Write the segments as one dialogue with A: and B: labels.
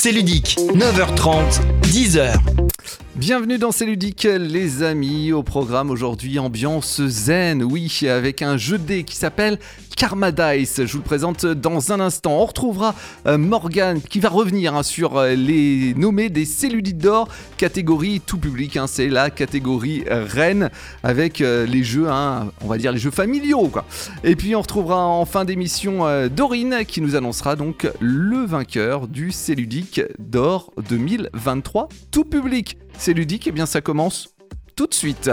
A: C'est ludique, 9h30, 10h.
B: Bienvenue dans C'est ludique les amis, au programme aujourd'hui ambiance zen, oui, avec un jeu de dés qui s'appelle Karma Dice. Je vous le présente dans un instant. On retrouvera euh, Morgan qui va revenir hein, sur euh, les nommés des Célulites d'or, catégorie tout public. Hein. c'est la catégorie reine avec euh, les jeux, hein, on va dire les jeux familiaux. Quoi. Et puis on retrouvera en fin d'émission Dorine qui nous annoncera donc le vainqueur du Céludique d'or 2023 tout public. Ludique, et eh bien ça commence tout de suite.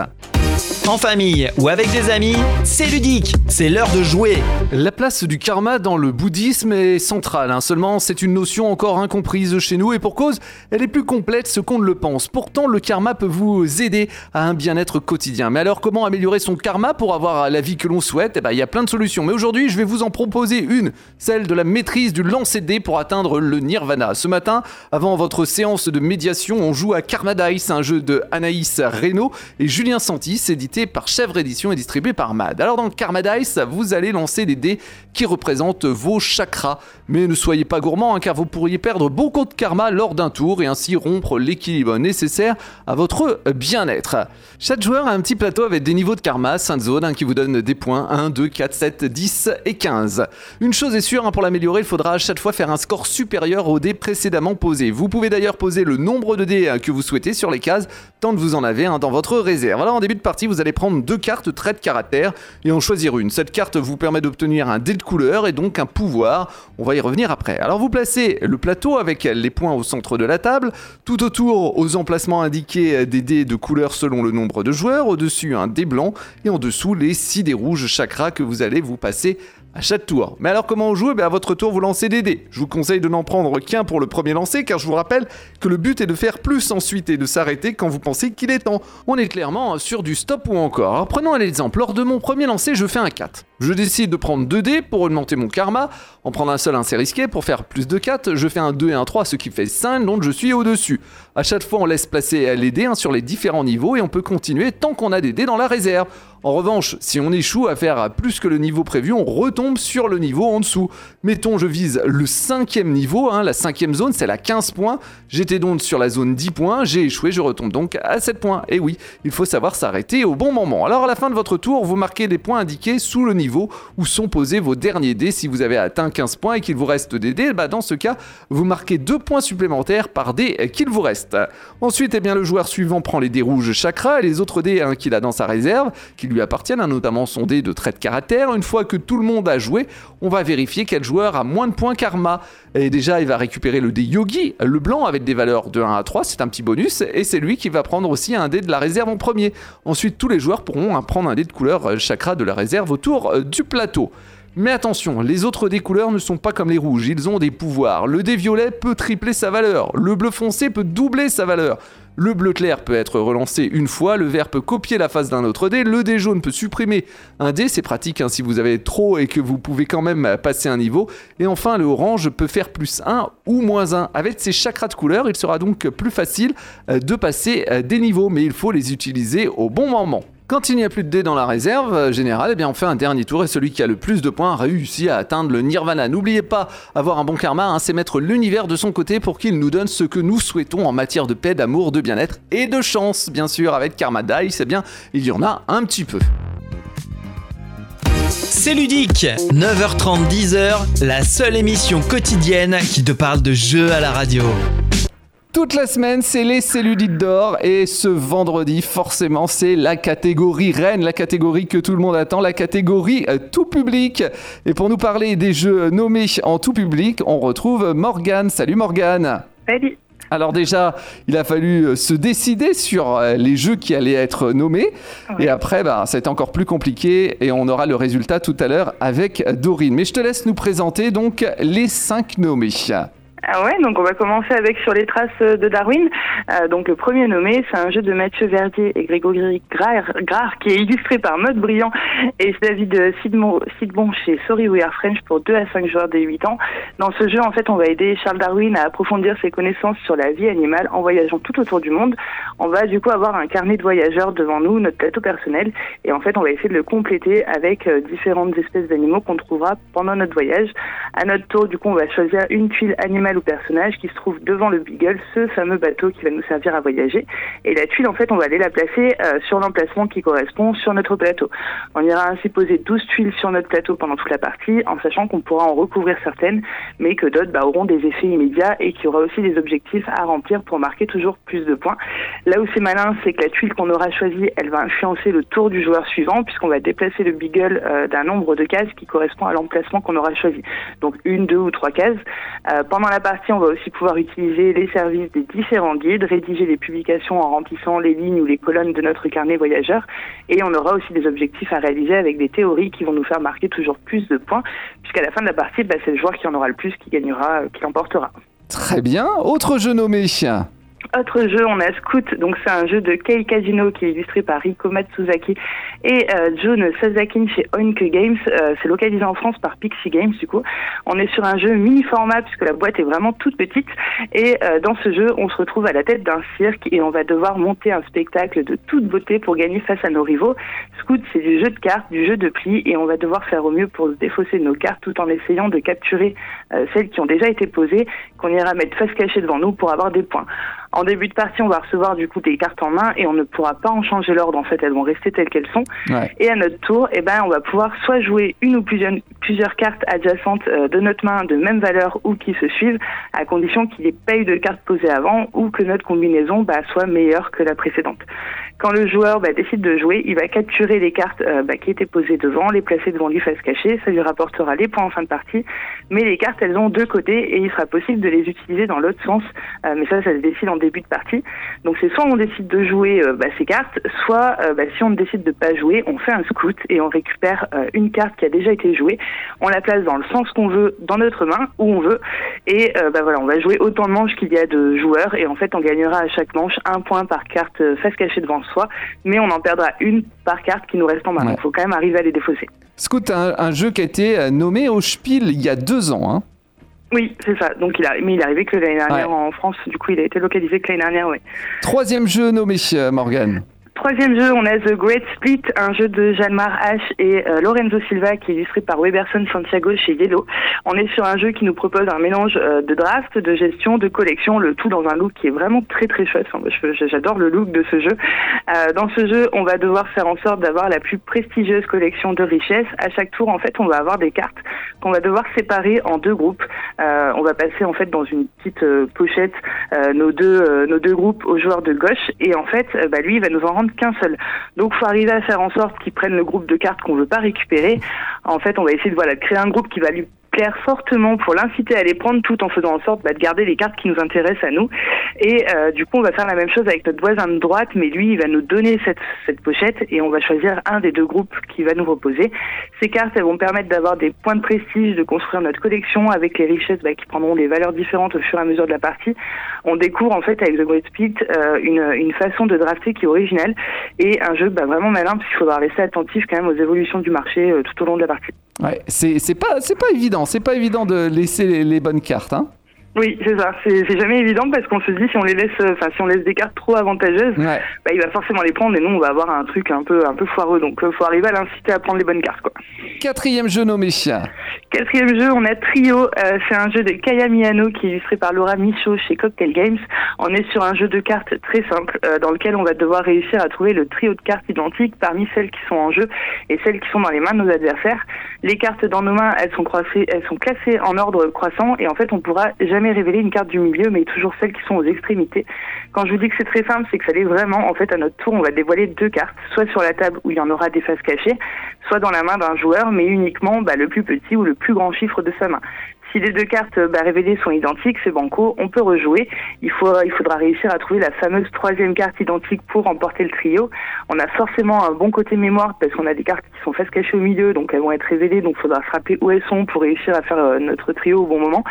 A: En famille ou avec des amis, c'est ludique, c'est l'heure de jouer.
B: La place du karma dans le bouddhisme est centrale, hein. seulement c'est une notion encore incomprise chez nous et pour cause, elle est plus complète ce qu'on ne le pense. Pourtant, le karma peut vous aider à un bien-être quotidien. Mais alors, comment améliorer son karma pour avoir la vie que l'on souhaite? Eh bien, il y a plein de solutions. Mais aujourd'hui, je vais vous en proposer une, celle de la maîtrise du lancer de dés pour atteindre le nirvana. Ce matin, avant votre séance de médiation, on joue à Karma Dice, un jeu de Anaïs Reynaud et Julien Santis, édité par Chèvre Édition et distribué par MAD. Alors dans Karma Dice, vous allez lancer des dés qui représentent vos chakras. Mais ne soyez pas gourmand hein, car vous pourriez perdre beaucoup de karma lors d'un tour et ainsi rompre l'équilibre nécessaire à votre bien-être. Chaque joueur a un petit plateau avec des niveaux de karma, 5 zones hein, qui vous donnent des points 1, 2, 4, 7, 10 et 15. Une chose est sûre, hein, pour l'améliorer, il faudra à chaque fois faire un score supérieur au dé précédemment posé. Vous pouvez d'ailleurs poser le nombre de dés que vous souhaitez sur les cases, tant que vous en avez dans votre réserve. Alors en début de partie, vous allez prendre deux cartes traits de caractère et en choisir une. Cette carte vous permet d'obtenir un dé de couleur et donc un pouvoir. On va y revenir après. Alors vous placez le plateau avec les points au centre de la table, tout autour aux emplacements indiqués des dés de couleur selon le nombre de joueurs, au-dessus un dé blanc et en dessous les 6 dés rouges chakras que vous allez vous passer à chaque tour. Mais alors comment on joue eh À votre tour, vous lancez des dés. Je vous conseille de n'en prendre qu'un pour le premier lancer, car je vous rappelle que le but est de faire plus ensuite et de s'arrêter quand vous pensez qu'il est temps. On est clairement sur du stop ou encore. Alors prenons un exemple. Lors de mon premier lancer, je fais un 4. Je décide de prendre 2 dés pour augmenter mon karma. En prendre un seul, c'est risqué. Pour faire plus de 4, je fais un 2 et un 3, ce qui fait 5, donc je suis au-dessus. À chaque fois, on laisse placer les dés sur les différents niveaux et on peut continuer tant qu'on a des dés dans la réserve. En revanche, si on échoue à faire plus que le niveau prévu, on retombe sur le niveau en dessous. Mettons, je vise le cinquième niveau, hein, la cinquième zone, c'est la 15 points. J'étais donc sur la zone 10 points, j'ai échoué, je retombe donc à 7 points. Et oui, il faut savoir s'arrêter au bon moment. Alors à la fin de votre tour, vous marquez des points indiqués sous le niveau où sont posés vos derniers dés. Si vous avez atteint 15 points et qu'il vous reste des dés, bah dans ce cas, vous marquez 2 points supplémentaires par dé qu'il vous reste. Ensuite, eh bien, le joueur suivant prend les dés rouges chakra et les autres dés hein, qu'il a dans sa réserve, qui appartiennent, hein, notamment son dé de trait de caractère. Une fois que tout le monde a joué, on va vérifier quel joueur a moins de points karma. Et déjà, il va récupérer le dé yogi, le blanc, avec des valeurs de 1 à 3, c'est un petit bonus, et c'est lui qui va prendre aussi un dé de la réserve en premier. Ensuite, tous les joueurs pourront hein, prendre un dé de couleur euh, chakra de la réserve autour euh, du plateau. Mais attention, les autres dés couleurs ne sont pas comme les rouges, ils ont des pouvoirs. Le dé violet peut tripler sa valeur, le bleu foncé peut doubler sa valeur. Le bleu clair peut être relancé une fois, le vert peut copier la face d'un autre dé, le dé jaune peut supprimer un dé, c'est pratique hein, si vous avez trop et que vous pouvez quand même passer un niveau. Et enfin, le orange peut faire plus 1 ou moins 1. Avec ces chakras de couleur, il sera donc plus facile euh, de passer euh, des niveaux, mais il faut les utiliser au bon moment. Quand il n'y a plus de dés dans la réserve euh, générale, eh bien on fait un dernier tour et celui qui a le plus de points réussit à atteindre le nirvana. N'oubliez pas, avoir un bon karma, hein, c'est mettre l'univers de son côté pour qu'il nous donne ce que nous souhaitons en matière de paix, d'amour, de bien-être et de chance. Bien sûr, avec Karma Dice, eh bien il y en a un petit peu.
A: C'est ludique 9h30, 10h, la seule émission quotidienne qui te parle de jeux à la radio.
B: Toute la semaine, c'est les Cellulites d'or et ce vendredi, forcément, c'est la catégorie reine, la catégorie que tout le monde attend, la catégorie euh, tout public. Et pour nous parler des jeux nommés en tout public, on retrouve Morgane. Salut Morgane.
C: Salut.
B: Alors déjà, il a fallu euh, se décider sur euh, les jeux qui allaient être nommés. Et après, bah, ça a été encore plus compliqué et on aura le résultat tout à l'heure avec Dorine. Mais je te laisse nous présenter donc les cinq nommés.
C: Ah ouais, donc on va commencer avec Sur les traces de Darwin. Euh, donc le premier nommé, c'est un jeu de Mathieu Verdier et Grégory Grard, qui est illustré par Mode Brillant et David Sidbon chez Sorry We Are French pour 2 à 5 joueurs dès 8 ans. Dans ce jeu, en fait, on va aider Charles Darwin à approfondir ses connaissances sur la vie animale en voyageant tout autour du monde. On va du coup avoir un carnet de voyageurs devant nous, notre plateau personnel, et en fait, on va essayer de le compléter avec euh, différentes espèces d'animaux qu'on trouvera pendant notre voyage. À notre tour, du coup, on va choisir une tuile animale animal ou personnage qui se trouve devant le Beagle, ce fameux bateau qui va nous servir à voyager. Et la tuile, en fait, on va aller la placer euh, sur l'emplacement qui correspond sur notre plateau. On ira ainsi poser 12 tuiles sur notre plateau pendant toute la partie, en sachant qu'on pourra en recouvrir certaines, mais que d'autres bah, auront des effets immédiats et qu'il y aura aussi des objectifs à remplir pour marquer toujours plus de points. Là où c'est malin, c'est que la tuile qu'on aura choisie, elle va influencer le tour du joueur suivant, puisqu'on va déplacer le Beagle euh, d'un nombre de cases qui correspond à l'emplacement qu'on aura choisi. Donc une, deux ou trois cases. Euh, pendant la partie, on va aussi pouvoir utiliser les services des différents guides, rédiger des publications en remplissant les lignes ou les colonnes de notre carnet voyageur, et on aura aussi des objectifs à réaliser avec des théories qui vont nous faire marquer toujours plus de points, puisqu'à la fin de la partie, bah, c'est le joueur qui en aura le plus qui gagnera, euh, qui l'emportera.
B: Très bien. Autre jeu nommé
C: autre jeu, on a Scout, donc c'est un jeu de Kei Kajino qui est illustré par Riko Matsuzaki et euh, Sazakin chez Oink Games. Euh, c'est localisé en France par Pixie Games du coup. On est sur un jeu mini format puisque la boîte est vraiment toute petite et euh, dans ce jeu, on se retrouve à la tête d'un cirque et on va devoir monter un spectacle de toute beauté pour gagner face à nos rivaux. Scout, c'est du jeu de cartes, du jeu de pli et on va devoir faire au mieux pour se défausser nos cartes tout en essayant de capturer euh, celles qui ont déjà été posées, qu'on ira mettre face cachée devant nous pour avoir des points. En début de partie, on va recevoir du coup des cartes en main et on ne pourra pas en changer l'ordre. En fait, elles vont rester telles qu'elles sont. Et à notre tour, eh ben, on va pouvoir soit jouer une ou plusieurs, plusieurs cartes adjacentes euh, de notre main de même valeur ou qui se suivent, à condition qu'il n'y ait pas eu de cartes posées avant ou que notre combinaison bah, soit meilleure que la précédente. Quand le joueur bah, décide de jouer, il va capturer les cartes euh, bah, qui étaient posées devant, les placer devant lui face cachée. Ça lui rapportera les points en fin de partie. Mais les cartes, elles ont deux côtés et il sera possible de les utiliser dans l'autre sens. Euh, mais ça, ça se décide en début de partie. Donc c'est soit on décide de jouer euh, bah, ces cartes, soit euh, bah, si on décide de pas jouer, on fait un scout et on récupère une carte qui a déjà été jouée. On la place dans le sens qu'on veut, dans notre main, où on veut. Et bah, voilà, on va jouer autant de manches qu'il y a de joueurs. Et en fait, on gagnera à chaque manche un point par carte face cachée devant soi. Mais on en perdra une par carte qui nous reste en main. Donc il faut quand même arriver à les défausser.
B: Scout, un, un jeu qui a été nommé au Spiel il y a deux ans. Hein.
C: Oui, c'est ça. Donc il a, mais il est arrivé que l'année dernière en France. Du coup, il a été localisé que l'année dernière, oui.
B: Troisième jeu nommé Morgan.
C: Troisième jeu, on a The Great Split, un jeu de Jalmar H et euh, Lorenzo Silva qui est illustré par Weberson Santiago chez Yellow. On est sur un jeu qui nous propose un mélange euh, de draft, de gestion, de collection, le tout dans un look qui est vraiment très très chouette. J'adore le look de ce jeu. Euh, dans ce jeu, on va devoir faire en sorte d'avoir la plus prestigieuse collection de richesses. À chaque tour, en fait, on va avoir des cartes qu'on va devoir séparer en deux groupes. on va passer en fait dans une petite pochette nos deux nos deux groupes au joueur de gauche et en fait, bah, lui, il va nous en rendre qu'un seul. Donc, faut arriver à faire en sorte qu'ils prennent le groupe de cartes qu'on veut pas récupérer. En fait, on va essayer de voilà de créer un groupe qui va lui plaire fortement pour l'inciter à les prendre tout en faisant en sorte bah, de garder les cartes qui nous intéressent à nous. Et euh, du coup, on va faire la même chose avec notre voisin de droite, mais lui, il va nous donner cette, cette pochette et on va choisir un des deux groupes qui va nous reposer. Ces cartes, elles vont permettre d'avoir des points de prestige, de construire notre collection avec les richesses bah, qui prendront des valeurs différentes au fur et à mesure de la partie. On découvre en fait avec The Great Split euh, une, une façon de drafter qui est originale et un jeu bah, vraiment malin parce qu'il faudra rester attentif quand même aux évolutions du marché euh, tout au long de la partie.
B: Ouais, c'est pas, pas évident, c'est pas évident de laisser les, les bonnes cartes. Hein
C: oui, c'est ça. C'est jamais évident parce qu'on se dit si on les laisse, enfin si on laisse des cartes trop avantageuses, bah, il va forcément les prendre et nous on va avoir un truc un peu un peu foireux. Donc il euh, faut arriver à l'inciter à prendre les bonnes cartes quoi.
B: Quatrième jeu nommé.
C: Quatrième jeu, on a Trio. Euh, c'est un jeu de Kaya Miyano qui est illustré par Laura Michaud chez Cocktail Games. On est sur un jeu de cartes très simple euh, dans lequel on va devoir réussir à trouver le trio de cartes identiques parmi celles qui sont en jeu et celles qui sont dans les mains de nos adversaires. Les cartes dans nos mains, elles sont classées en ordre croissant et en fait on pourra jamais révéler une carte du milieu, mais toujours celles qui sont aux extrémités. Quand je vous dis que c'est très simple, c'est que ça l'est vraiment. En fait, à notre tour, on va dévoiler deux cartes, soit sur la table où il y en aura des faces cachées, soit dans la main d'un joueur, mais uniquement bah, le plus petit ou le plus grand chiffre de sa main. Si les deux cartes bah, révélées sont identiques, c'est banco, on peut rejouer. Il, faut, il faudra réussir à trouver la fameuse troisième carte identique pour remporter le trio. On a forcément un bon côté mémoire parce qu'on a des cartes qui sont face cachées au milieu, donc elles vont être révélées, donc il faudra se rappeler où elles sont pour réussir à faire euh, notre trio au bon moment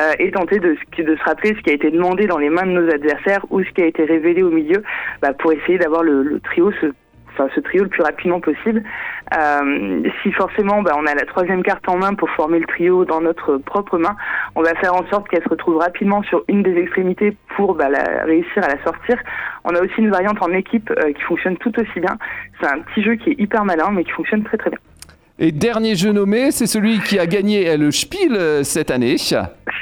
C: euh, et tenter de, de, se rappeler ce qui a été demandé dans les mains de nos adversaires ou ce qui a été révélé au milieu bah, pour essayer d'avoir le, le trio, ce enfin ce trio le plus rapidement possible. Euh, si forcément bah, on a la troisième carte en main pour former le trio dans notre propre main, on va faire en sorte qu'elle se retrouve rapidement sur une des extrémités pour bah, la, réussir à la sortir. On a aussi une variante en équipe euh, qui fonctionne tout aussi bien. C'est un petit jeu qui est hyper malin mais qui fonctionne très très bien.
B: Et dernier jeu nommé, c'est celui qui a gagné le Spiel cette année.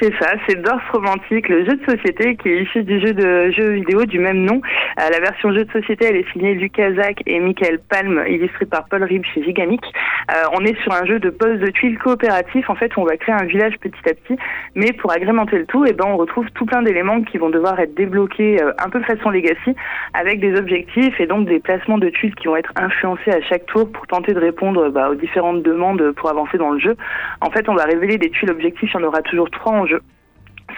C: C'est ça, c'est Dorf Romantique, le jeu de société qui est issu du jeu de jeu vidéo du même nom. Euh, la version jeu de société, elle est signée Lucas Zach et Michael Palm, illustrée par Paul Rib chez Gigamic. Euh, on est sur un jeu de pose de tuiles coopératif. En fait, on va créer un village petit à petit, mais pour agrémenter le tout, eh ben, on retrouve tout plein d'éléments qui vont devoir être débloqués euh, un peu façon Legacy, avec des objectifs et donc des placements de tuiles qui vont être influencés à chaque tour pour tenter de répondre bah, aux différentes demandes pour avancer dans le jeu. En fait, on va révéler des tuiles objectifs. Il y en aura toujours trois en jeu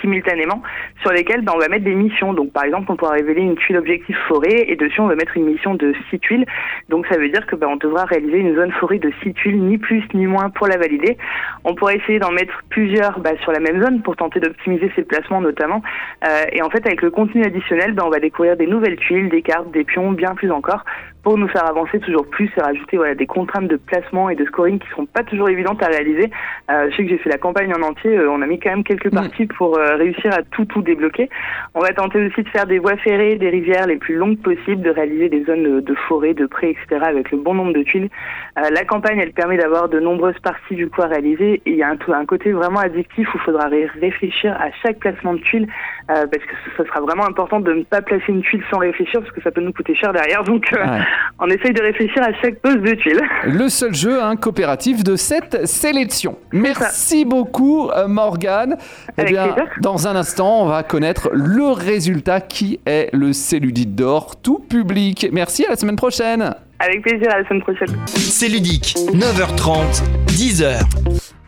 C: simultanément sur lesquelles ben, on va mettre des missions. Donc par exemple, on pourra révéler une tuile objectif forêt et dessus on va mettre une mission de 6 tuiles. Donc ça veut dire que ben, on devra réaliser une zone forêt de 6 tuiles, ni plus ni moins pour la valider. On pourra essayer d'en mettre plusieurs ben, sur la même zone pour tenter d'optimiser ses placements notamment. Euh, et en fait avec le contenu additionnel, ben, on va découvrir des nouvelles tuiles, des cartes, des pions, bien plus encore pour nous faire avancer toujours plus et rajouter voilà, des contraintes de placement et de scoring qui sont pas toujours évidentes à réaliser. Euh, je sais que j'ai fait la campagne en entier, euh, on a mis quand même quelques mm. parties pour euh, réussir à tout tout débloquer. On va tenter aussi de faire des voies ferrées, des rivières les plus longues possibles, de réaliser des zones de, forêt, de prés, etc. avec le bon nombre de tuiles. Euh, la campagne, elle permet d'avoir de nombreuses parties du coup à réaliser et il y a un, un côté vraiment addictif où il faudra réfléchir à chaque placement de tuiles parce que ce, sera vraiment important de ne pas placer une tuile sans réfléchir parce que ça peut nous coûter cher derrière. Donc on essaye de réfléchir à chaque pose de tuile.
B: Le seul jeu hein, coopératif de cette sélection. Merci beaucoup euh, Morgane. Eh bien, dans un instant, on va connaître le résultat qui est le Céludite d'or tout public. Merci, à la semaine prochaine.
C: Avec plaisir, à la semaine prochaine.
A: C'est ludique, 9h30, 10h.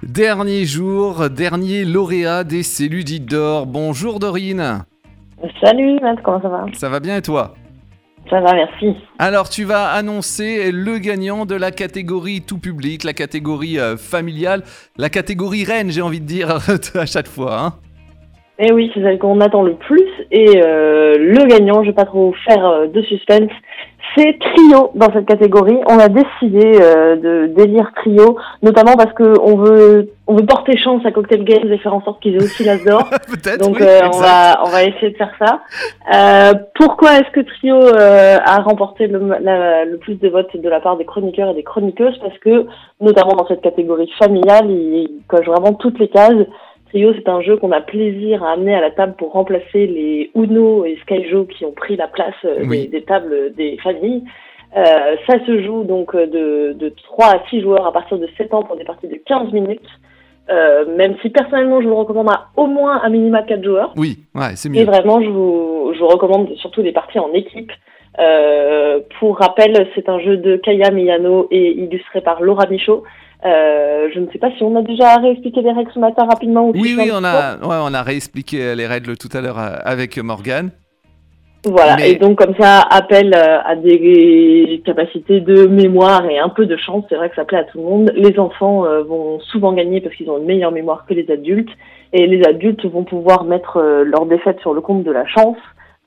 B: Dernier jour, dernier lauréat des Céludites d'or. Bonjour Dorine.
D: Salut Matt, comment ça va?
B: Ça va bien et toi?
D: Ça va, merci.
B: Alors, tu vas annoncer le gagnant de la catégorie tout public, la catégorie euh, familiale, la catégorie reine, j'ai envie de dire, à chaque fois. Hein.
D: Eh oui, c'est celle qu'on attend le plus. Et euh, le gagnant, je vais pas trop faire euh, de suspense, c'est trio dans cette catégorie. On a décidé euh, de d'élire trio, notamment parce que on veut on veut porter chance à Cocktail Games et faire en sorte qu'ils aient aussi l'as d'or. Donc on va on va essayer de faire ça. pourquoi est-ce que trio a remporté le, le plus de votes de la part des chroniqueurs et des chroniqueuses? Parce que notamment dans cette catégorie familiale, il coche vraiment toutes les cases c'est un jeu qu'on a plaisir à amener à la table pour remplacer les Uno et Skyjo qui ont pris la place euh, des, tables des familles. Euh, ça se joue donc euh, de, de 3 à 6 joueurs à partir de 7 ans pour des parties de 15 minutes. même si personnellement je vous recommande à au moins un minima 4 joueurs.
B: Oui, ouais, c'est mieux.
D: Et vraiment je vous, je vous recommande surtout des parties en équipe. pour rappel, c'est un jeu de Kaya Miyano et illustré par Laura Michaud. Euh, je ne sais pas si on a déjà réexpliqué les règles ce matin rapidement. Ou
B: oui, oui, on a, ouais, on a réexpliqué les règles tout à l'heure euh, avec Morgane.
D: Voilà, et donc comme ça, appel euh, à des capacités de mémoire et un peu de chance, c'est vrai que ça plaît à tout le monde. Les enfants vont souvent gagner parce qu'ils ont une meilleure mémoire que les adultes, et les adultes vont pouvoir mettre leur défaite sur le compte de la chance,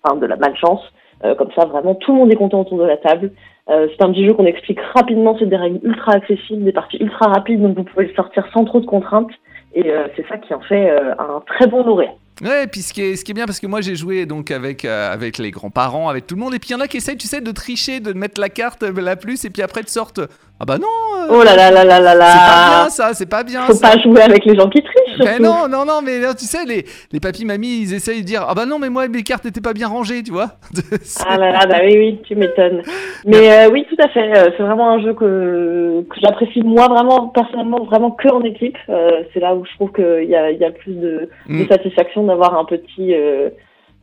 D: enfin de la malchance. Comme ça, vraiment, tout le monde est content autour de la table. Euh, c'est un petit jeu qu'on explique rapidement, c'est des règles ultra accessibles, des parties ultra rapides, donc vous pouvez le sortir sans trop de contraintes. Et euh, c'est ça qui en fait euh, un très bon lauréat.
B: Ouais, et puis ce qui, est, ce qui est bien, parce que moi j'ai joué donc avec, avec les grands-parents, avec tout le monde, et puis il y en a qui essayent, tu sais, de tricher, de mettre la carte la plus, et puis après de sortent ah bah non
D: euh, Oh là là là là là là
B: C'est pas bien ça, c'est pas bien
D: Faut pas jouer avec les gens qui trichent
B: Mais non, non, non, mais tu sais, les, les papis, mamies, ils essayent de dire Ah bah non, mais moi mes cartes n'étaient pas bien rangées, tu vois
D: Ah là là, bah oui, oui, tu m'étonnes. Mais euh, oui, tout à fait, euh, c'est vraiment un jeu que, que j'apprécie moi vraiment, personnellement, vraiment que en équipe. c'est là où je trouve qu'il y a, y a plus de, de mm. satisfaction d'avoir un petit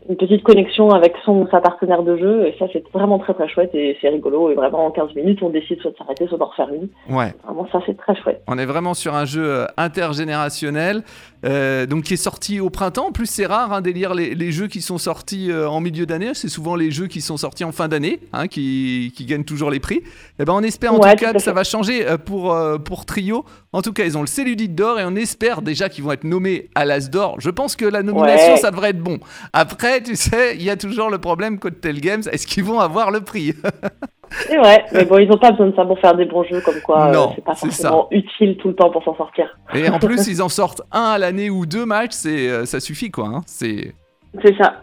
D: une petite connexion avec son sa partenaire de jeu et ça c'est vraiment très très chouette et c'est rigolo et vraiment en 15 minutes on décide soit de s'arrêter soit d'en refaire une.
B: Ouais.
D: Vraiment ça c'est très chouette.
B: On est vraiment sur un jeu euh, intergénérationnel euh, donc qui est sorti au printemps. En plus c'est rare hein, d'élire les, les, jeux qui sont sortis euh, en milieu d'année, c'est souvent les jeux qui sont sortis en fin d'année hein, qui, qui, gagnent toujours les prix. Et eh ben on espère en tout cas que ça va changer pour pour Trio. En tout cas ils ont le Cellulite d'or et on espère déjà qu'ils vont être nommés à l'As d'or. Je pense que la nomination ça devrait être bon. Après tu sais, il y a toujours le problème Cocktail Games. Est-ce qu'ils vont avoir le prix?
D: C'est vrai, mais bon, ils n'ont pas besoin de ça pour faire des bons jeux, comme quoi euh, c'est pas forcément utile tout le temps pour s'en sortir.
B: Et en plus, ils en sortent un à l'année ou deux matchs, c'est, euh, ça suffit quoi. Hein.
D: C'est... c'est ça.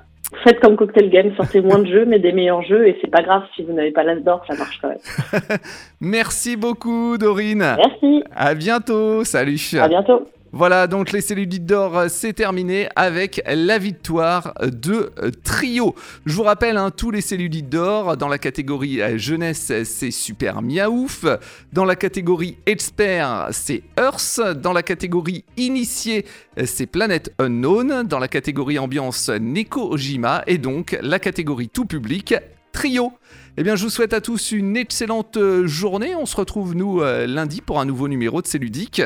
D: faites comme Cocktail Game, sortez moins de jeux, mais des meilleurs jeux, et c'est pas grave si vous n'avez pas l'as d'or, ça marche quand même.
B: Merci beaucoup, Dorine.
D: Merci.
B: À bientôt. Salut.
D: À bientôt.
B: Voilà, donc les cellulites d'or, euh, c'est terminé avec la victoire de euh, Trio. Je vous rappelle, hein, tous les cellulites d'or dans la catégorie euh, jeunesse, c'est Super Miaouf. Dans la catégorie expert, c'est Earth. Dans la catégorie initié, c'est Planet Unknown. Dans la catégorie ambiance, Neko Ojima. Et donc la catégorie tout public, Trio. Eh bien, je vous souhaite à tous une excellente journée. On se retrouve, nous, lundi pour un nouveau numéro de C'est Ludique.